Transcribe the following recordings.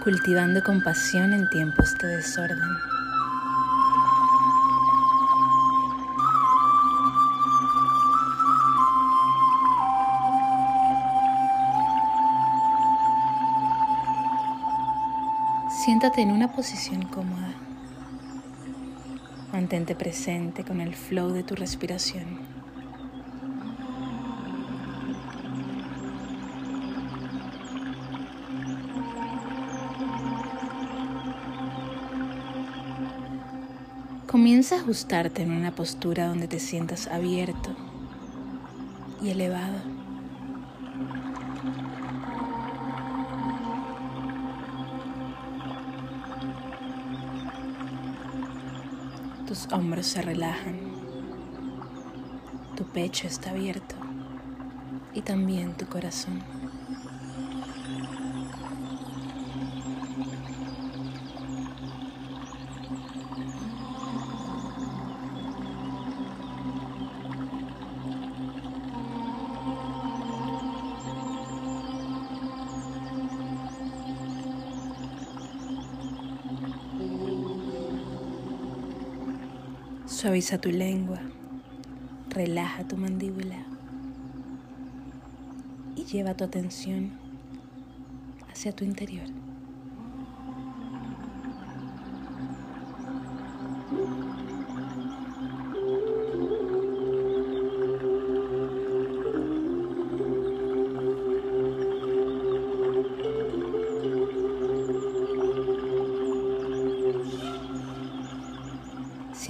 cultivando compasión en tiempos de desorden. Siéntate en una posición cómoda. Mantente presente con el flow de tu respiración. Comienza a ajustarte en una postura donde te sientas abierto y elevado. Tus hombros se relajan, tu pecho está abierto y también tu corazón. Suaviza tu lengua, relaja tu mandíbula y lleva tu atención hacia tu interior.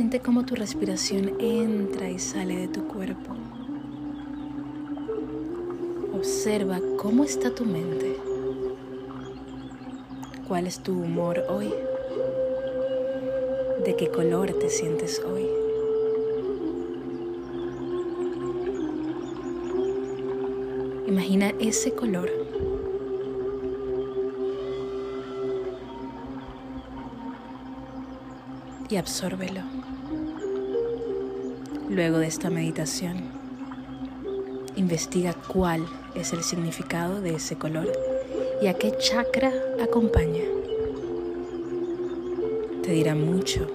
Siente cómo tu respiración entra y sale de tu cuerpo. Observa cómo está tu mente. ¿Cuál es tu humor hoy? ¿De qué color te sientes hoy? Imagina ese color. Y absórbelo. Luego de esta meditación, investiga cuál es el significado de ese color y a qué chakra acompaña. Te dirá mucho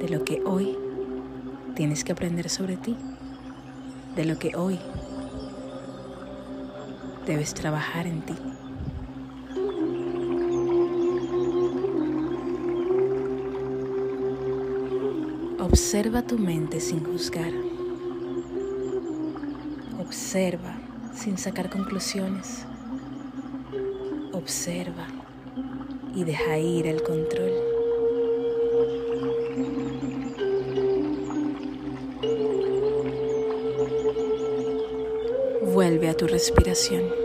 de lo que hoy tienes que aprender sobre ti, de lo que hoy debes trabajar en ti. Observa tu mente sin juzgar. Observa sin sacar conclusiones. Observa y deja ir el control. Vuelve a tu respiración.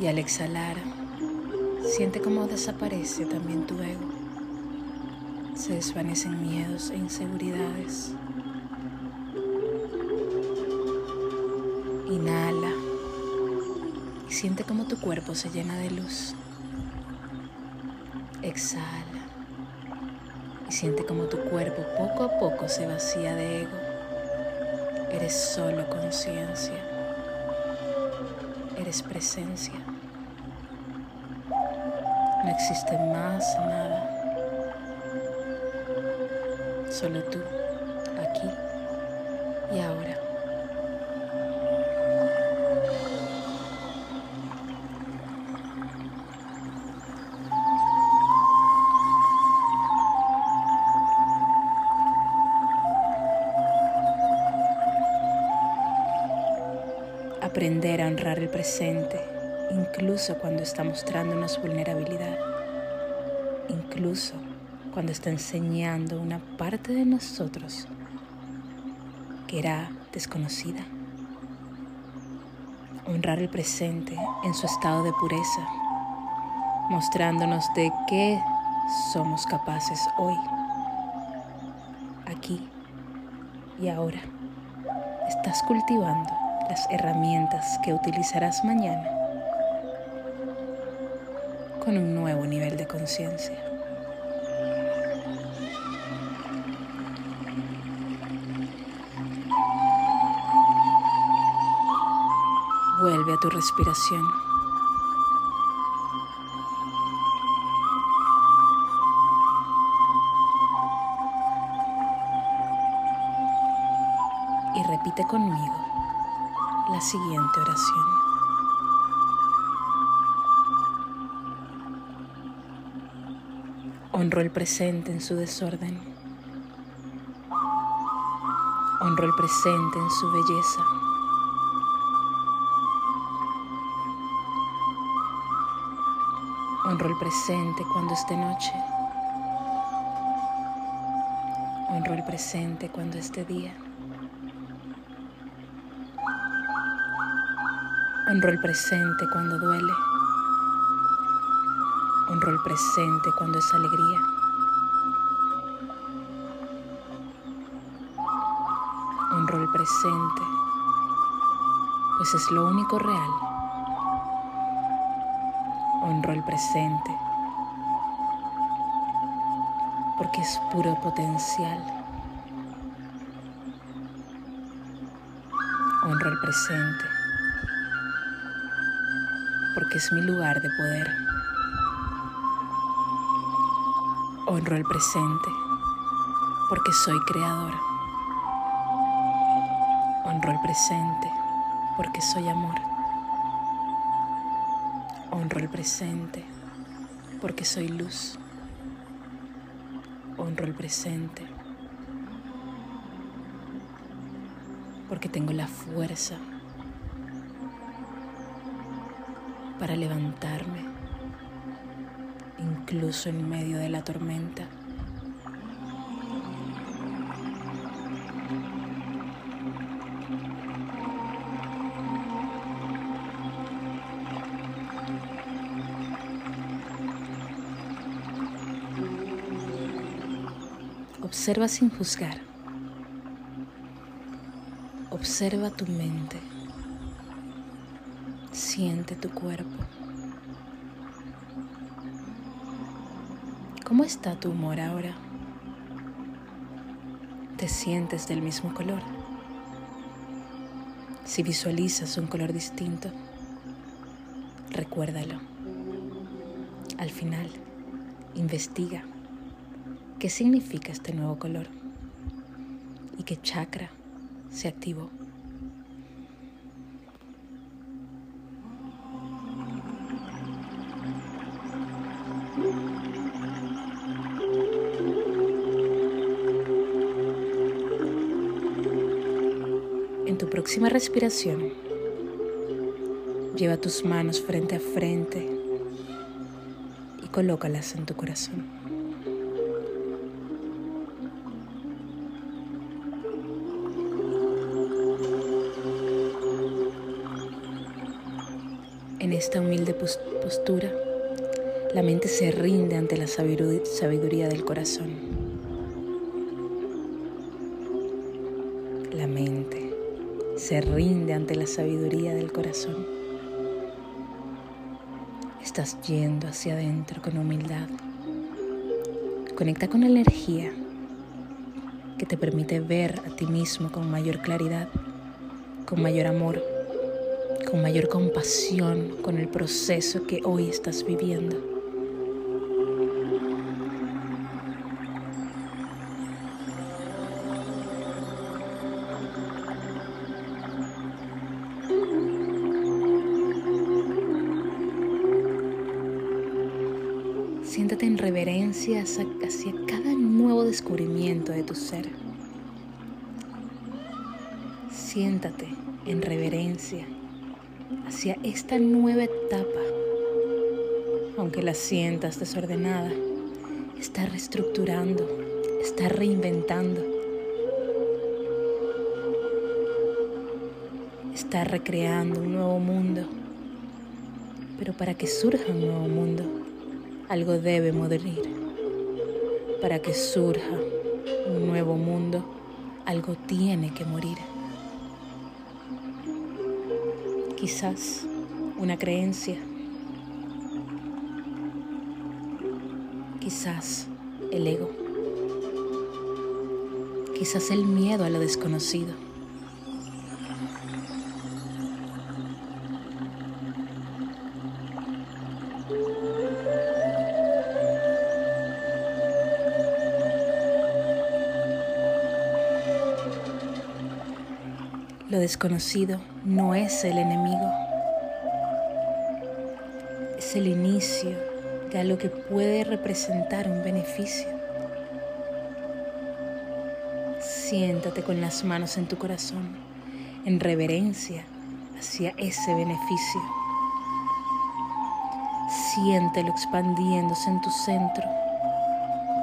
Y al exhalar, siente cómo desaparece también tu ego. Se desvanecen miedos e inseguridades. Inhala y siente cómo tu cuerpo se llena de luz. Exhala y siente como tu cuerpo poco a poco se vacía de ego. Eres solo conciencia. Eres presencia. No existe más nada. Solo tú, aquí y ahora. Incluso cuando está mostrándonos vulnerabilidad, incluso cuando está enseñando una parte de nosotros que era desconocida. Honrar el presente en su estado de pureza, mostrándonos de qué somos capaces hoy, aquí y ahora. Estás cultivando las herramientas que utilizarás mañana. con un nuevo nivel de conciencia. Vuelve a tu respiración. Y repite conmigo la siguiente oración. Honro el presente en su desorden. Honro el presente en su belleza. Honro el presente cuando esté noche. Honro el presente cuando esté día. Honro el presente cuando duele. Honro el presente cuando es alegría. Honro el presente, pues es lo único real. Honro el presente, porque es puro potencial. Honro el presente, porque es mi lugar de poder. Honro el presente, porque soy creador. Honro el presente, porque soy amor. Honro el presente, porque soy luz. Honro el presente, porque tengo la fuerza para levantarme, incluso en medio de la tormenta. Observa sin juzgar. Observa tu mente. Siente tu cuerpo. ¿Cómo está tu humor ahora? ¿Te sientes del mismo color? Si visualizas un color distinto, recuérdalo. Al final, investiga qué significa este nuevo color y qué chakra se activó. Próxima respiración, lleva tus manos frente a frente y colócalas en tu corazón. En esta humilde postura, la mente se rinde ante la sabiduría del corazón. Se rinde ante la sabiduría del corazón. Estás yendo hacia adentro con humildad. Conecta con la energía que te permite ver a ti mismo con mayor claridad, con mayor amor con mayor compasión con el proceso que hoy estás viviendo. Hacia, cada nuevo descubrimiento de tu ser. Siéntate en reverencia hacia esta nueva etapa, aunque la sientas desordenada, está reestructurando, está reinventando, está recreando un nuevo mundo. Pero para que surja un nuevo mundo, algo debe morir. Para que surja un nuevo mundo, algo tiene que morir quizás una creencia, Quizás el ego. Quizás el miedo a lo desconocido. Lo desconocido no es el enemigo, es el inicio de algo que puede representar un beneficio. Siéntate con las manos en tu corazón, en reverencia hacia ese beneficio. Siéntelo expandiéndose en tu centro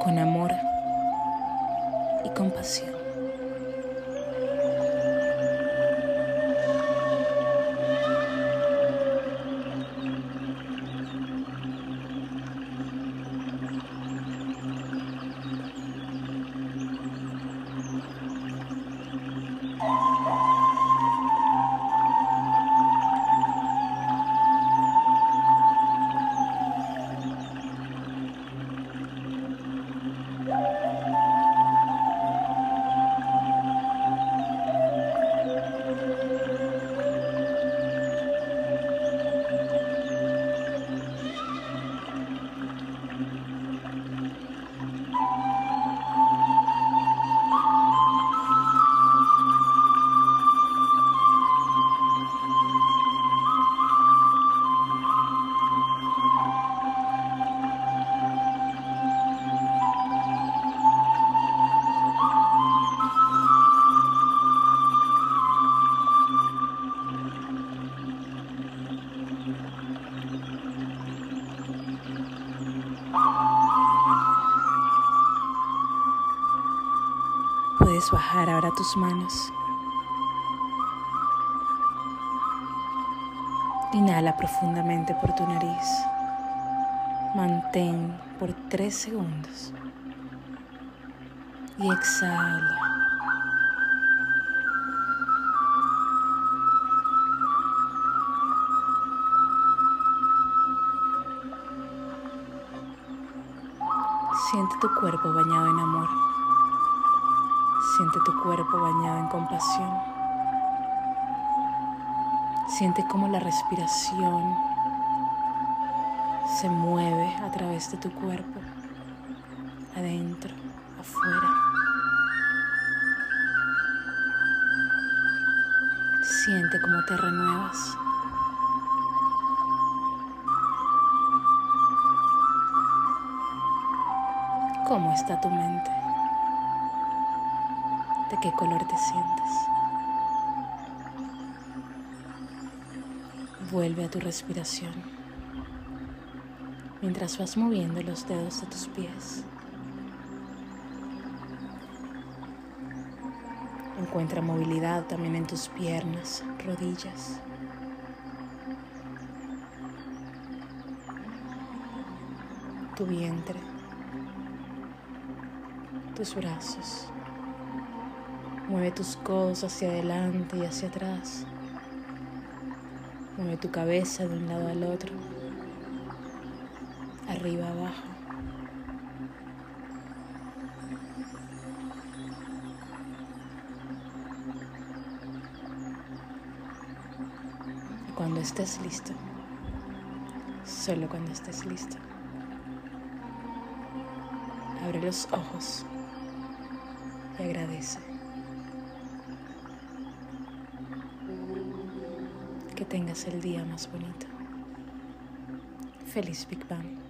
con amor y compasión. Bajar ahora tus manos. Inhala profundamente por tu nariz. Mantén por tres segundos. Y exhala. Siente tu cuerpo bañado en amor. Siente tu cuerpo bañado en compasión. Siente cómo la respiración se mueve a través de tu cuerpo, adentro, afuera. Siente cómo te renuevas. ¿Cómo está tu mente? ¿De qué color te sientes? Vuelve a tu respiración mientras vas moviendo los dedos de tus pies. Encuentra movilidad también en tus piernas, rodillas. Tu vientre tus brazos. Mueve tus codos hacia adelante y hacia atrás. Mueve tu cabeza de un lado al otro. Arriba, abajo. Cuando estés listo, solo cuando estés listo, abre los ojos y agradece. Que tengas el día más bonito. Feliz Big Bang.